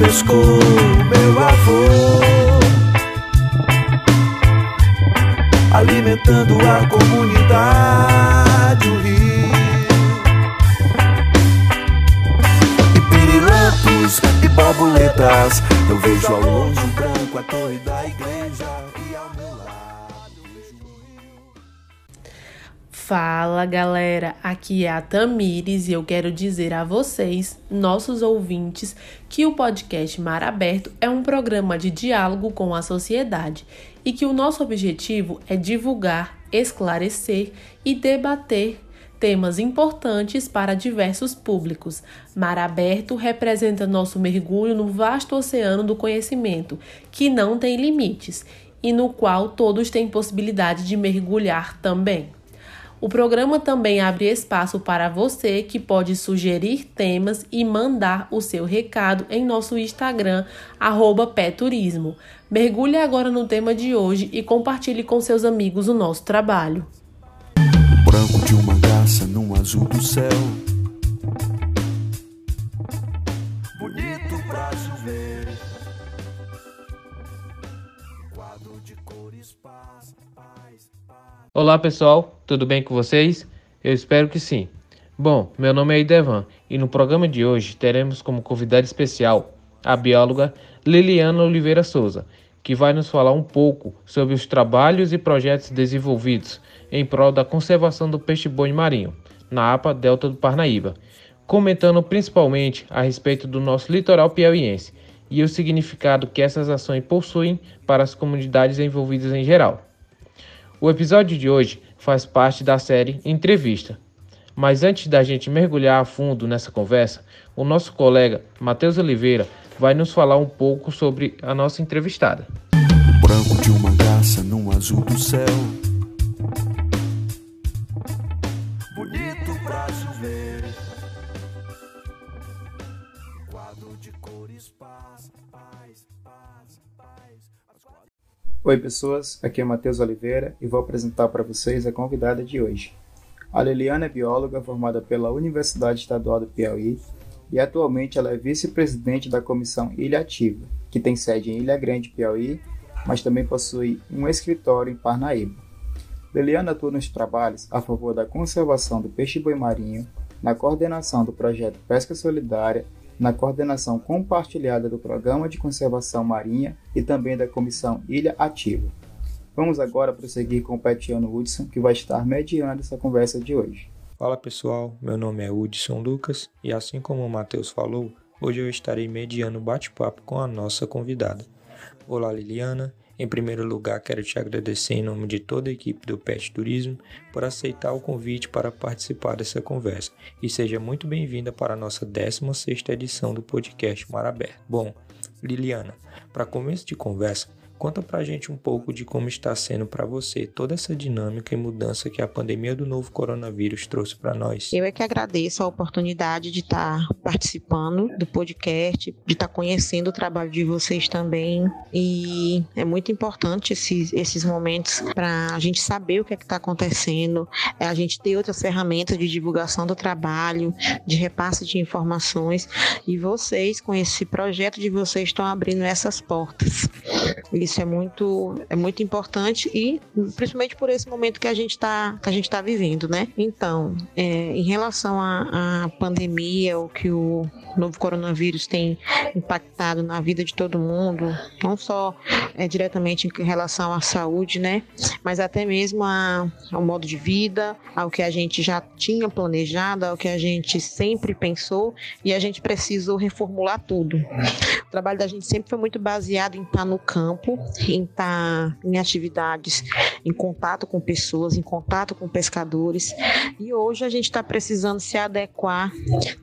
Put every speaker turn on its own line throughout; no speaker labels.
pescou meu avô, alimentando a comunidade, o rio. E pirilampos e borboletas, eu vejo ao longe um branco a
Fala galera, aqui é a Tamires e eu quero dizer a vocês, nossos ouvintes, que o podcast Mar Aberto é um programa de diálogo com a sociedade e que o nosso objetivo é divulgar, esclarecer e debater temas importantes para diversos públicos. Mar Aberto representa nosso mergulho no vasto oceano do conhecimento, que não tem limites e no qual todos têm possibilidade de mergulhar também. O programa também abre espaço para você que pode sugerir temas e mandar o seu recado em nosso Instagram, Peturismo. Mergulhe agora no tema de hoje e compartilhe com seus amigos o nosso trabalho.
Branco de uma garça num azul do céu. Bonito pra se ver. Quadro de cores, paz.
Olá pessoal, tudo bem com vocês? Eu espero que sim. Bom, meu nome é Idevan e no programa de hoje teremos como convidada especial a bióloga Liliana Oliveira Souza, que vai nos falar um pouco sobre os trabalhos e projetos desenvolvidos em prol da conservação do peixe-boi marinho na APA Delta do Parnaíba, comentando principalmente a respeito do nosso litoral piauiense e o significado que essas ações possuem para as comunidades envolvidas em geral. O episódio de hoje faz parte da série Entrevista. Mas antes da gente mergulhar a fundo nessa conversa, o nosso colega Matheus Oliveira vai nos falar um pouco sobre a nossa entrevistada.
O branco de uma garça num azul do céu.
Oi pessoas, aqui é Matheus Oliveira e vou apresentar para vocês a convidada de hoje. A Liliana é bióloga formada pela Universidade Estadual do Piauí e atualmente ela é vice-presidente da Comissão Ilha Ativa, que tem sede em Ilha Grande, Piauí, mas também possui um escritório em Parnaíba. Liliana atua nos trabalhos a favor da conservação do peixe-boi marinho, na coordenação do projeto Pesca Solidária, na coordenação compartilhada do Programa de Conservação Marinha e também da Comissão Ilha Ativa. Vamos agora prosseguir com o Petiano Hudson, que vai estar mediando essa conversa de hoje.
Fala pessoal, meu nome é Hudson Lucas e assim como o Matheus falou, hoje eu estarei mediando o bate-papo com a nossa convidada. Olá Liliana, em primeiro lugar quero te agradecer em nome de toda a equipe do Pet Turismo por aceitar o convite para participar dessa conversa e seja muito bem-vinda para a nossa 16ª edição do podcast Mar Aberto. Bom, Liliana, para começo de conversa, Conta pra gente um pouco de como está sendo para você toda essa dinâmica e mudança que a pandemia do novo coronavírus trouxe para nós.
Eu é que agradeço a oportunidade de estar participando do podcast, de estar conhecendo o trabalho de vocês também. E é muito importante esses, esses momentos para a gente saber o que é está acontecendo, é a gente ter outras ferramentas de divulgação do trabalho, de repasse de informações. E vocês, com esse projeto de vocês, estão abrindo essas portas. É muito, é muito importante e principalmente por esse momento que a gente está que a gente está vivendo, né? Então, é, em relação à pandemia, o que o novo coronavírus tem impactado na vida de todo mundo, não só é, diretamente em relação à saúde, né? Mas até mesmo a, ao modo de vida, ao que a gente já tinha planejado, ao que a gente sempre pensou e a gente precisou reformular tudo. O trabalho da gente sempre foi muito baseado em estar no campo, em estar em atividades, em contato com pessoas, em contato com pescadores. E hoje a gente está precisando se adequar,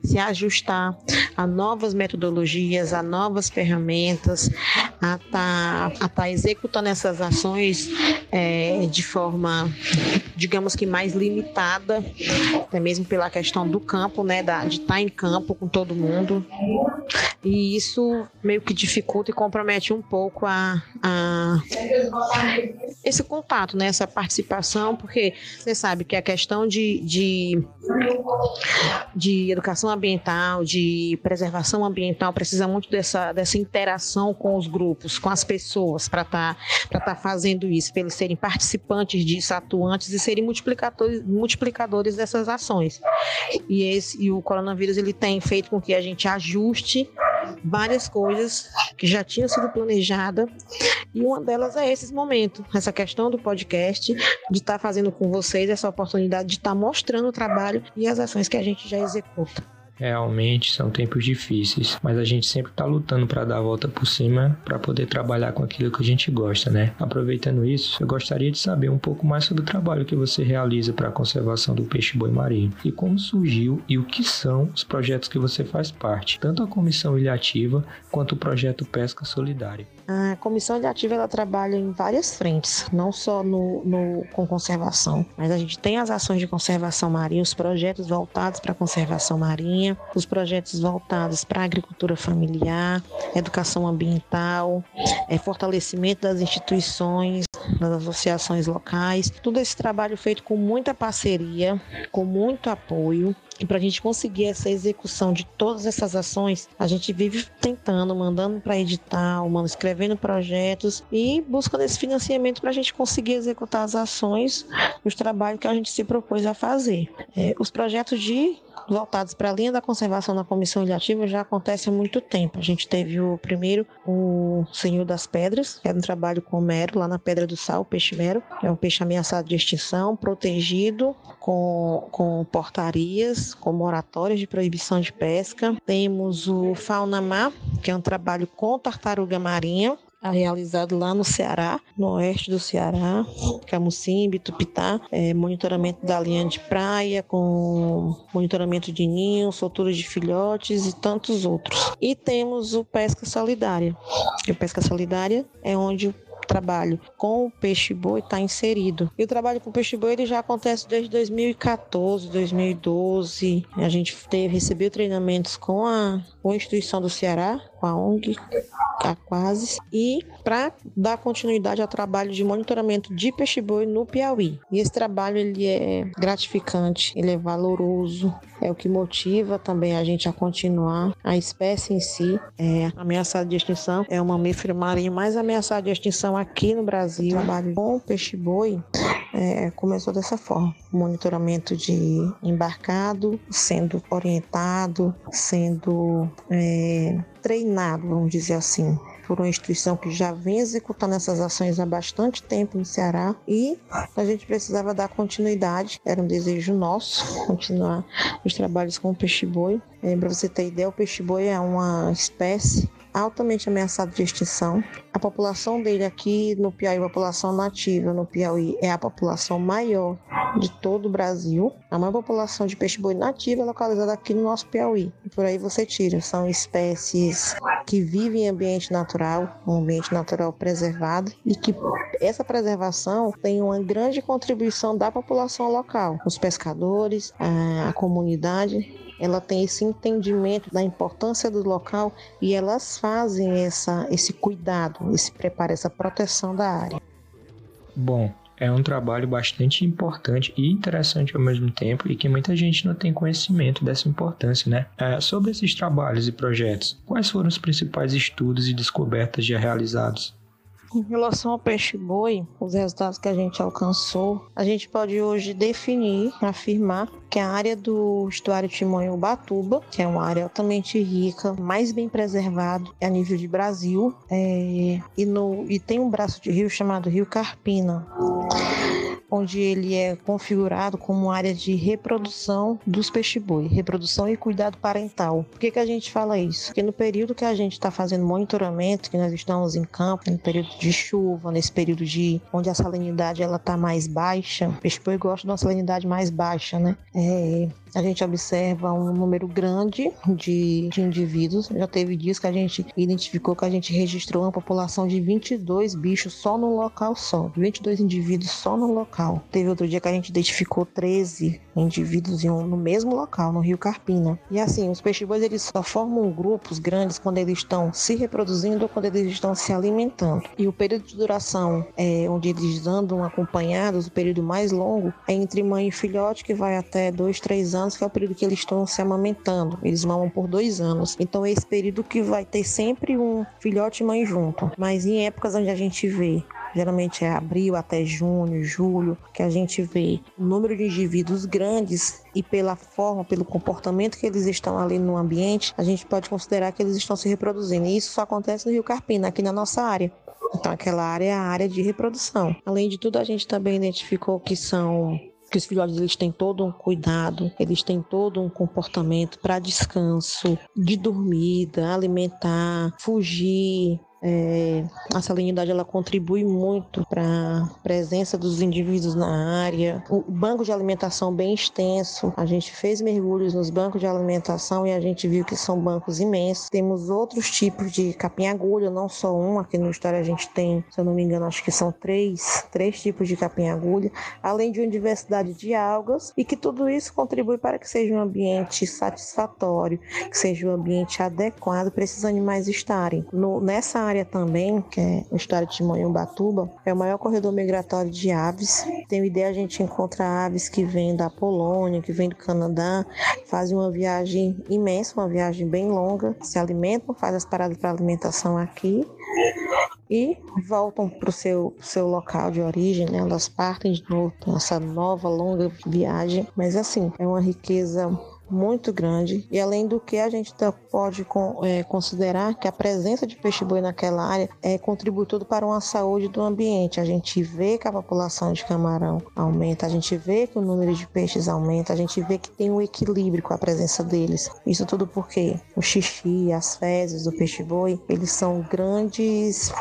se ajustar a novas metodologias, a novas ferramentas, a estar tá, tá executando essas ações é, de forma digamos que mais limitada, até mesmo pela questão do campo, né, da, de estar em campo com todo mundo. E isso meio que dificulta e compromete um pouco a, a esse contato, né, essa participação, porque você sabe que a questão de, de, de educação ambiental, de preservação ambiental, precisa muito dessa, dessa interação com os grupos, com as pessoas, para estar tá, tá fazendo isso, para eles serem participantes disso, atuantes e serem multiplicadores, multiplicadores dessas ações. E, esse, e o coronavírus ele tem feito com que a gente ajuste várias coisas que já tinham sido planejadas e uma delas é esse momento, essa questão do podcast, de estar tá fazendo com vocês essa oportunidade de estar tá mostrando o trabalho e as ações que a gente já executa.
Realmente são tempos difíceis, mas a gente sempre está lutando para dar a volta por cima para poder trabalhar com aquilo que a gente gosta, né? Aproveitando isso, eu gostaria de saber um pouco mais sobre o trabalho que você realiza para a conservação do peixe-boi marinho e como surgiu e o que são os projetos que você faz parte, tanto a Comissão Ilhativa quanto o projeto Pesca Solidária.
A Comissão Ilhativa ela trabalha em várias frentes, não só no, no, com conservação, mas a gente tem as ações de conservação marinha, os projetos voltados para a conservação marinha, os projetos voltados para a agricultura familiar, educação ambiental, é, fortalecimento das instituições, das associações locais. Todo esse trabalho feito com muita parceria, com muito apoio e para a gente conseguir essa execução de todas essas ações, a gente vive tentando, mandando para edital, mano, escrevendo projetos e buscando esse financiamento para a gente conseguir executar as ações, os trabalhos que a gente se propôs a fazer. É, os projetos de voltados para a linha da conservação na comissão ilhativa já acontece há muito tempo. A gente teve o primeiro, o Senhor das Pedras, que era um trabalho com o mero, lá na Pedra do Sal, o peixe mero. É um peixe ameaçado de extinção, protegido com, com portarias, com moratórias de proibição de pesca. Temos o Fauna Mar, que é um trabalho com tartaruga marinha, realizado lá no Ceará, no oeste do Ceará, Camucimbi, Tupitá, é, monitoramento da linha de praia, com monitoramento de ninhos, soltura de filhotes e tantos outros. E temos o Pesca Solidária. E o Pesca Solidária é onde trabalho com o peixe-boi está inserido. E o trabalho com o peixe-boi ele já acontece desde 2014, 2012. A gente teve, recebeu treinamentos com a, com a instituição do Ceará, com a ONG Aquases, e para dar continuidade ao trabalho de monitoramento de peixe-boi no Piauí. E esse trabalho ele é gratificante, ele é valoroso, é o que motiva também a gente a continuar. A espécie em si é ameaçada de extinção, é um mamífero marinho mais ameaçado de extinção aqui no Brasil. O trabalho com o peixe-boi é, começou dessa forma: monitoramento de embarcado, sendo orientado, sendo é, treinado, vamos dizer assim, por uma instituição que já vem executando essas ações há bastante tempo no Ceará. E a gente precisava dar continuidade, era um desejo nosso continuar os trabalhos com o peixe-boi. É, Para você ter ideia, o peixe-boi é uma espécie altamente ameaçado de extinção. A população dele aqui no Piauí, a população nativa no Piauí, é a população maior de todo o Brasil. A maior população de peixe-boi nativa é localizada aqui no nosso Piauí. E por aí você tira. São espécies que vivem em ambiente natural, um ambiente natural preservado, e que essa preservação tem uma grande contribuição da população local, os pescadores, a comunidade ela tem esse entendimento da importância do local e elas fazem essa, esse cuidado, esse preparo, essa proteção da área.
Bom, é um trabalho bastante importante e interessante ao mesmo tempo e que muita gente não tem conhecimento dessa importância, né? É, sobre esses trabalhos e projetos, quais foram os principais estudos e descobertas já realizados?
Em relação ao peixe-boi, os resultados que a gente alcançou, a gente pode hoje definir, afirmar que a área do estuário Timonho-Ubatuba, que é uma área altamente rica, mais bem preservado a nível de Brasil, é, e, no, e tem um braço de rio chamado Rio Carpina onde ele é configurado como área de reprodução dos peixe-boi, reprodução e cuidado parental. Por que, que a gente fala isso? Porque no período que a gente está fazendo monitoramento, que nós estamos em campo, no período de chuva, nesse período de onde a salinidade ela está mais baixa, o peixe-boi gosta de uma salinidade mais baixa, né? É, a gente observa um número grande de, de indivíduos. Já teve dias que a gente identificou que a gente registrou uma população de 22 bichos só no local só, 22 indivíduos só no local. Teve outro dia que a gente identificou 13 indivíduos um, no mesmo local, no Rio Carpina. E assim, os peixes-bois eles só formam grupos grandes quando eles estão se reproduzindo ou quando eles estão se alimentando. E o período de duração é, onde eles andam acompanhados, o período mais longo, é entre mãe e filhote, que vai até dois, três anos, que é o período que eles estão se amamentando. Eles mamam por dois anos. Então é esse período que vai ter sempre um filhote e mãe junto. Mas em épocas onde a gente vê geralmente é abril até junho, julho, que a gente vê o número de indivíduos grandes e pela forma, pelo comportamento que eles estão ali no ambiente, a gente pode considerar que eles estão se reproduzindo. E isso só acontece no Rio Carpina, aqui na nossa área. Então, aquela área é a área de reprodução. Além de tudo, a gente também identificou que são que os filhotes eles têm todo um cuidado, eles têm todo um comportamento para descanso, de dormida, alimentar, fugir, é, a salinidade ela contribui muito para a presença dos indivíduos na área. O banco de alimentação bem extenso. A gente fez mergulhos nos bancos de alimentação e a gente viu que são bancos imensos. Temos outros tipos de capim-agulha, não só um. Aqui no História a gente tem, se eu não me engano, acho que são três, três tipos de capim-agulha, além de uma diversidade de algas e que tudo isso contribui para que seja um ambiente satisfatório, que seja um ambiente adequado para esses animais estarem. No, nessa área também, que é o estado de Manhumbatuba, é o maior corredor migratório de aves. Tem ideia a gente encontra aves que vêm da Polônia, que vêm do Canadá, fazem uma viagem imensa, uma viagem bem longa, se alimentam, fazem as paradas para alimentação aqui e voltam para o seu, seu local de origem, né? Elas partem de novo essa nova longa viagem, mas assim, é uma riqueza muito grande e além do que a gente tá, pode é, considerar que a presença de peixe-boi naquela área é, contribui tudo para uma saúde do ambiente. A gente vê que a população de camarão aumenta, a gente vê que o número de peixes aumenta, a gente vê que tem um equilíbrio com a presença deles. Isso tudo porque o xixi, as fezes do peixe-boi, eles são grandes,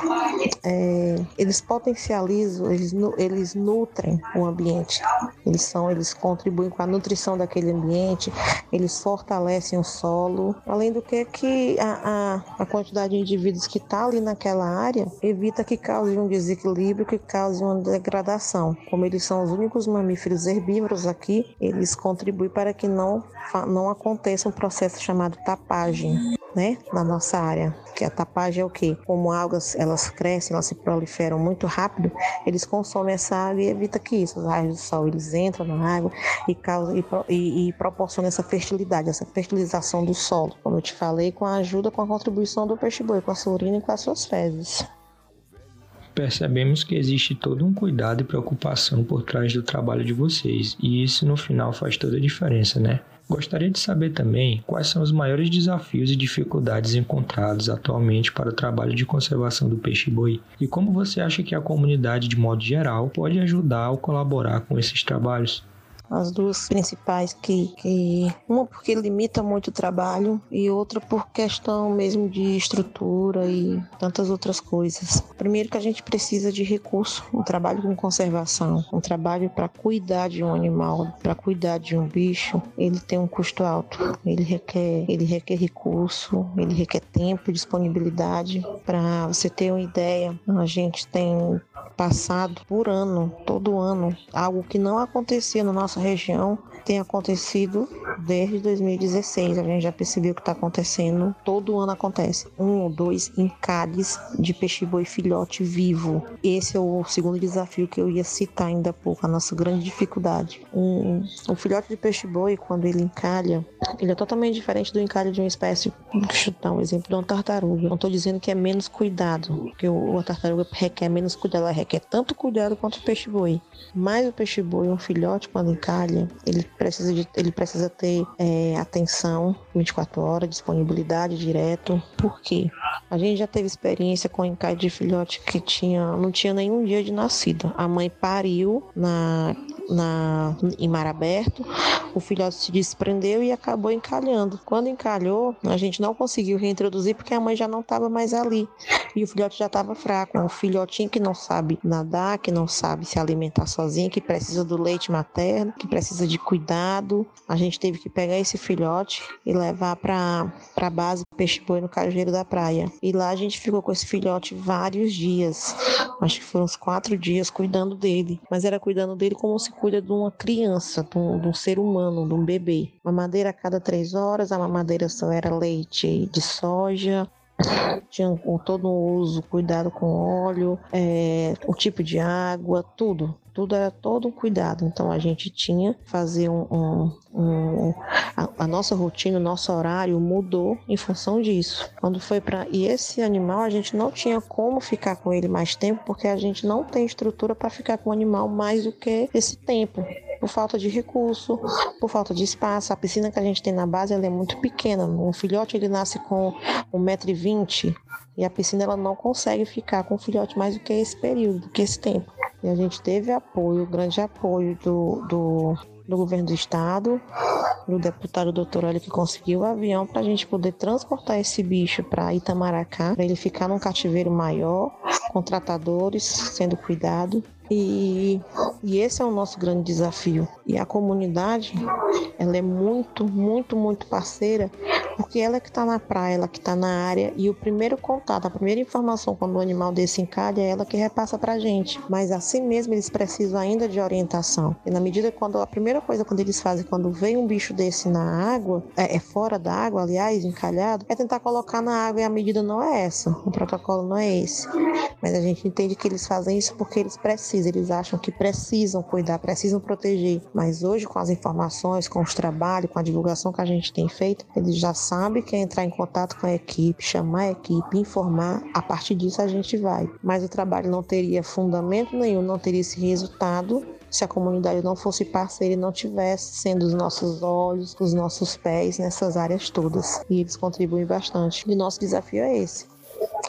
é, eles potencializam, eles, eles nutrem o ambiente. Eles são, eles contribuem com a nutrição daquele ambiente, eles fortalecem o solo, além do que que a, a, a quantidade de indivíduos que está ali naquela área evita que cause um desequilíbrio, que cause uma degradação. Como eles são os únicos mamíferos herbívoros aqui, eles contribuem para que não, não aconteça um processo chamado tapagem né, na nossa área. Que a tapagem é o quê? Como algas elas crescem, elas se proliferam muito rápido, eles consomem essa água e evita que isso, os raios do sol eles entram na água e causam e, e, e proporcionam essa fertilidade, essa fertilização do solo, como eu te falei, com a ajuda, com a contribuição do peixe-boi, com a sua urina e com as suas fezes
percebemos que existe todo um cuidado e preocupação por trás do trabalho de vocês, e isso no final faz toda a diferença, né? Gostaria de saber também quais são os maiores desafios e dificuldades encontrados atualmente para o trabalho de conservação do peixe-boi e como você acha que a comunidade, de modo geral, pode ajudar ou colaborar com esses trabalhos
as duas principais que, que uma porque limita muito o trabalho e outra por questão mesmo de estrutura e tantas outras coisas. Primeiro que a gente precisa de recurso, um trabalho com conservação, um trabalho para cuidar de um animal, para cuidar de um bicho, ele tem um custo alto. Ele requer, ele requer recurso, ele requer tempo, disponibilidade. Para você ter uma ideia, a gente tem passado por ano, todo ano, algo que não acontecia no nosso nossa região tem acontecido desde 2016. A gente já percebeu que está acontecendo. Todo ano acontece. Um ou dois encalhes de peixe-boi filhote vivo. Esse é o segundo desafio que eu ia citar ainda há pouco, a nossa grande dificuldade. Um, um filhote de peixe-boi, quando ele encalha, ele é totalmente diferente do encalhe de uma espécie. Eu dar um exemplo de uma tartaruga. Não estou dizendo que é menos cuidado, porque o, a tartaruga requer menos cuidado, ela requer tanto cuidado quanto o peixe-boi. Mas o peixe-boi, um filhote, quando encalha, ele precisa, de, ele precisa ter é, atenção 24 horas, disponibilidade direto. Por quê? A gente já teve experiência com encalhe de filhote que tinha, não tinha nenhum dia de nascida. A mãe pariu na na, em mar aberto, o filhote se desprendeu e acabou encalhando. Quando encalhou, a gente não conseguiu reintroduzir porque a mãe já não estava mais ali e o filhote já estava fraco. Um filhotinho que não sabe nadar, que não sabe se alimentar sozinho, que precisa do leite materno, que precisa de cuidado. A gente teve que pegar esse filhote e levar para a base Peixe Boi no Cajueiro da Praia. E lá a gente ficou com esse filhote vários dias. Acho que foram uns quatro dias cuidando dele. Mas era cuidando dele como se cuida de uma criança, de um, de um ser humano, de um bebê. Mamadeira a cada três horas, a mamadeira só era leite de soja, tinha todo o uso, cuidado com óleo, é, o tipo de água, tudo tudo era todo um cuidado. Então a gente tinha fazer um, um, um a, a, nossa rotina, o nosso horário mudou em função disso. Quando foi para e esse animal a gente não tinha como ficar com ele mais tempo porque a gente não tem estrutura para ficar com o animal mais do que esse tempo por falta de recurso, por falta de espaço. A piscina que a gente tem na base ela é muito pequena. Um filhote ele nasce com 1,20m e a piscina ela não consegue ficar com o filhote mais do que esse período, do que esse tempo. E a gente teve apoio, grande apoio do, do, do governo do estado, do deputado doutor Hélio que conseguiu o avião para a gente poder transportar esse bicho para Itamaracá, para ele ficar num cativeiro maior, com tratadores sendo cuidado. E, e esse é o nosso grande desafio. E a comunidade, ela é muito, muito, muito parceira porque ela que está na praia, ela que está na área e o primeiro contato, a primeira informação quando o animal desse encalha é ela que repassa para a gente. Mas assim mesmo eles precisam ainda de orientação. E na medida quando a primeira coisa quando eles fazem quando vem um bicho desse na água, é, é fora da água, aliás, encalhado, é tentar colocar na água e a medida não é essa. O protocolo não é esse. Mas a gente entende que eles fazem isso porque eles precisam, eles acham que precisam cuidar, precisam proteger. Mas hoje com as informações, com os trabalhos, com a divulgação que a gente tem feito, eles já sabe que é entrar em contato com a equipe, chamar a equipe, informar, a partir disso a gente vai. Mas o trabalho não teria fundamento nenhum, não teria esse resultado se a comunidade não fosse parceira e não tivesse sendo os nossos olhos, os nossos pés nessas áreas todas. E eles contribuem bastante. E o nosso desafio é esse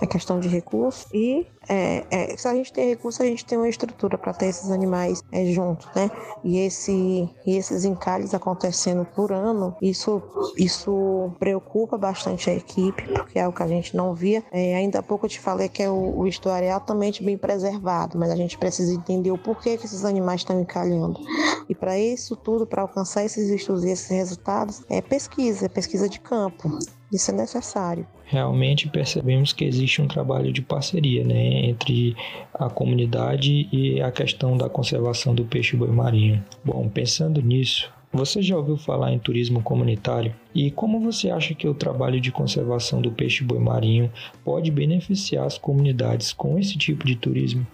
a questão de recursos e é, é, se a gente tem recurso, a gente tem uma estrutura para ter esses animais é, juntos, né? E, esse, e esses encalhes acontecendo por ano, isso, isso preocupa bastante a equipe, porque é o que a gente não via. É, ainda há pouco eu te falei que é o, o estuário é altamente bem preservado, mas a gente precisa entender o porquê que esses animais estão encalhando. E para isso tudo, para alcançar esses estudos e esses resultados, é pesquisa, é pesquisa de campo. Isso é necessário.
Realmente percebemos que existe um trabalho de parceria né, entre a comunidade e a questão da conservação do peixe-boi marinho. Bom, pensando nisso, você já ouviu falar em turismo comunitário? E como você acha que o trabalho de conservação do peixe-boi marinho pode beneficiar as comunidades com esse tipo de turismo?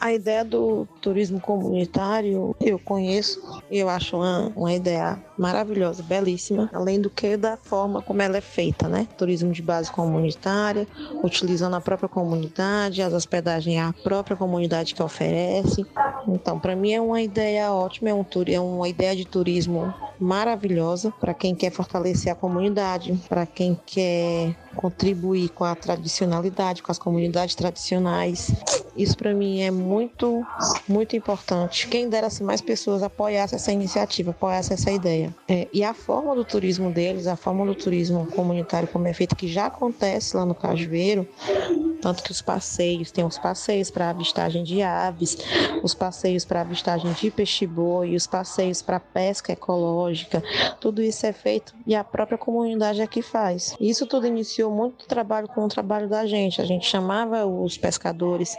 A ideia do turismo comunitário eu conheço e eu acho uma, uma ideia maravilhosa, belíssima, além do que da forma como ela é feita, né? Turismo de base comunitária, utilizando a própria comunidade, as hospedagens a própria comunidade que oferece. Então, para mim é uma ideia ótima, é, um, é uma ideia de turismo maravilhosa para quem quer fortalecer a comunidade, para quem quer contribuir com a tradicionalidade, com as comunidades tradicionais. Isso para mim é muito, muito importante. Quem dera se mais pessoas apoiassem essa iniciativa, apoiassem essa ideia. É, e a forma do turismo deles, a forma do turismo comunitário como é feito, que já acontece lá no Cajueiro, tanto que os passeios, tem os passeios para avistagem de aves, os passeios para avistagem de peixe-boi, os passeios para pesca ecológica, tudo isso é feito e a própria comunidade é que faz. Isso tudo iniciou muito trabalho com o trabalho da gente. A gente chamava os pescadores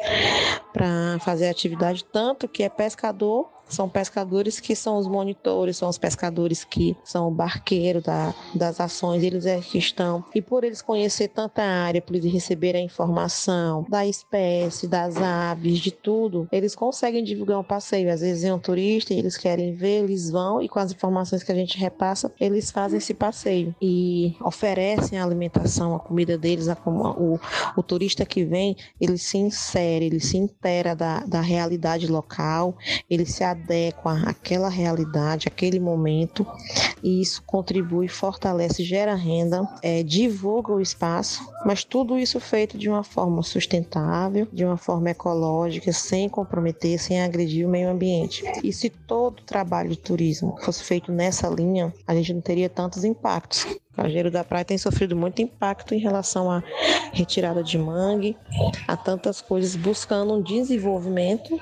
para fazer atividade, tanto que é pescador são pescadores que são os monitores, são os pescadores que são o barqueiro da, das ações, eles é que estão. E por eles conhecer tanta área, por eles receberem a informação da espécie, das aves, de tudo, eles conseguem divulgar um passeio. Às vezes é um turista e eles querem ver, eles vão e com as informações que a gente repassa, eles fazem esse passeio e oferecem a alimentação, a comida deles, a, o, o turista que vem, ele se insere, ele se intera da, da realidade local, ele se adequa àquela realidade, àquele momento, e isso contribui, fortalece, gera renda, é, divulga o espaço, mas tudo isso feito de uma forma sustentável, de uma forma ecológica, sem comprometer, sem agredir o meio ambiente. E se todo o trabalho de turismo fosse feito nessa linha, a gente não teria tantos impactos. Cajueiro da Praia tem sofrido muito impacto em relação à retirada de mangue, a tantas coisas, buscando um desenvolvimento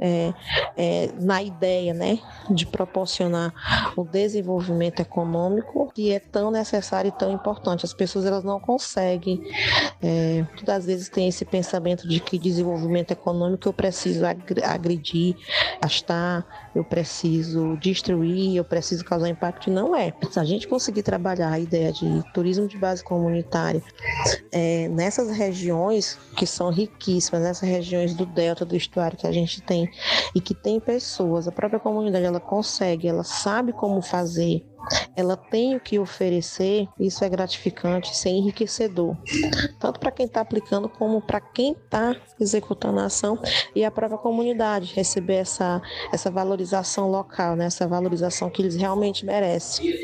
é, é, na ideia né, de proporcionar o desenvolvimento econômico que é tão necessário e tão importante. As pessoas elas não conseguem, é, muitas vezes tem esse pensamento de que desenvolvimento econômico eu preciso agredir, gastar, eu preciso destruir, eu preciso causar impacto. Não é. Se a gente conseguir trabalhar ideia de turismo de base comunitária é, nessas regiões que são riquíssimas, nessas regiões do delta do estuário que a gente tem e que tem pessoas, a própria comunidade ela consegue, ela sabe como fazer ela tem o que oferecer, isso é gratificante, isso é enriquecedor, tanto para quem está aplicando como para quem está executando a ação e a própria comunidade receber essa, essa valorização local, né? essa valorização que eles realmente merecem.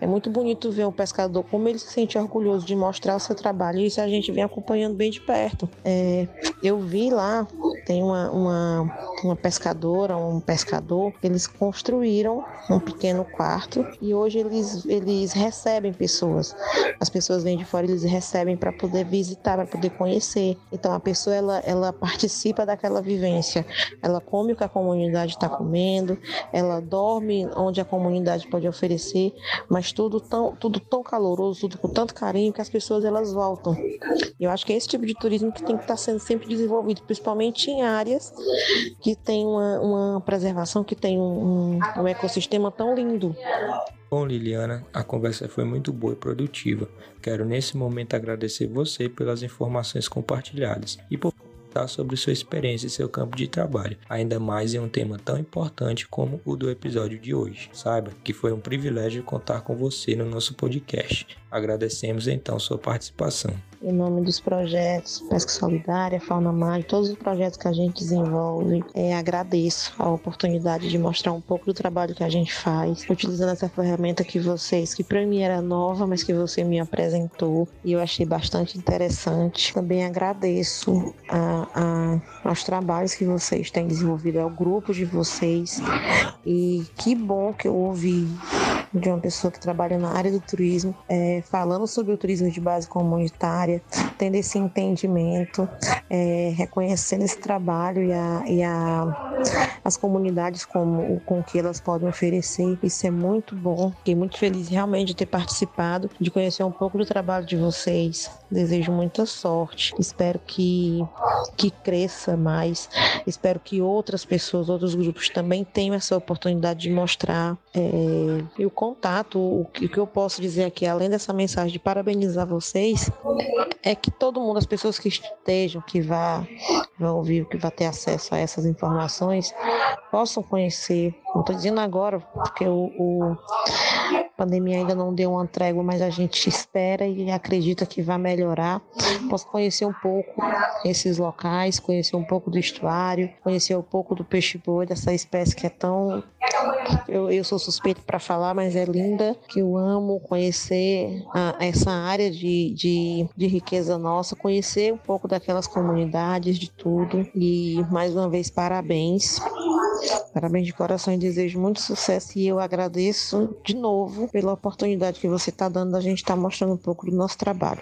É muito bonito ver um pescador como ele se sente orgulhoso de mostrar o seu trabalho e isso a gente vem acompanhando bem de perto. É, eu vi lá, tem uma, uma, uma pescadora, um pescador, eles construíram um pequeno quarto e hoje hoje eles, eles recebem pessoas. As pessoas vêm de fora, eles recebem para poder visitar, para poder conhecer. Então a pessoa ela, ela participa daquela vivência. Ela come o que a comunidade está comendo, ela dorme onde a comunidade pode oferecer, mas tudo tão, tudo tão caloroso, tudo com tanto carinho que as pessoas elas voltam. Eu acho que é esse tipo de turismo que tem que estar tá sendo sempre desenvolvido, principalmente em áreas que tem uma, uma preservação, que tem um, um ecossistema tão lindo.
Bom, Liliana, a conversa foi muito boa e produtiva. Quero nesse momento agradecer você pelas informações compartilhadas e por contar sobre sua experiência e seu campo de trabalho, ainda mais em um tema tão importante como o do episódio de hoje. Saiba que foi um privilégio contar com você no nosso podcast. Agradecemos então sua participação
em nome dos projetos Pesca Solidária, Fauna Mágica, todos os projetos que a gente desenvolve. É, agradeço a oportunidade de mostrar um pouco do trabalho que a gente faz, utilizando essa ferramenta que vocês, que para mim era nova, mas que você me apresentou e eu achei bastante interessante. Também agradeço a, a, aos trabalhos que vocês têm desenvolvido, ao grupo de vocês e que bom que eu ouvi de uma pessoa que trabalha na área do turismo, é, falando sobre o turismo de base comunitária, tendo esse entendimento, é, reconhecendo esse trabalho e, a, e a, as comunidades como, com que elas podem oferecer. Isso é muito bom. Fiquei muito feliz realmente de ter participado, de conhecer um pouco do trabalho de vocês. Desejo muita sorte. Espero que, que cresça mais. Espero que outras pessoas, outros grupos também tenham essa oportunidade de mostrar é, e o contato. O o que eu posso dizer aqui, além dessa mensagem de parabenizar vocês, é que todo mundo, as pessoas que estejam, que vá, vão ouvir, que vá ter acesso a essas informações, possam conhecer. Não estou dizendo agora, porque o, o a pandemia ainda não deu uma trégua, mas a gente espera e acredita que vai melhorar. Posso conhecer um pouco esses locais, conhecer um pouco do estuário, conhecer um pouco do peixe-boi, dessa espécie que é tão. Eu, eu sou suspeito para falar, mas é linda, que eu amo conhecer a, essa área de, de, de riqueza nossa, conhecer um pouco daquelas comunidades, de tudo. E mais uma vez, parabéns. Parabéns de coração e desejo muito sucesso. E eu agradeço de novo pela oportunidade que você está dando da gente estar tá mostrando um pouco do nosso trabalho.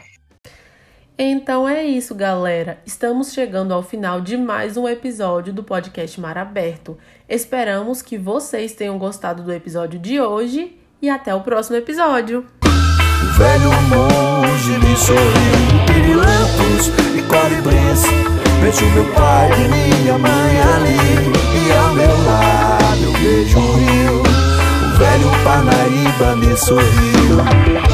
Então é isso, galera. Estamos chegando ao final de mais um episódio do podcast Mar Aberto. Esperamos que vocês tenham gostado do episódio de hoje e até o próximo episódio.
O velho monge me sorriu, pirilampos e colibris. Vejo meu pai e minha mãe ali, e ao meu lado eu vejo o rio. O velho Parnaíba me sorriu.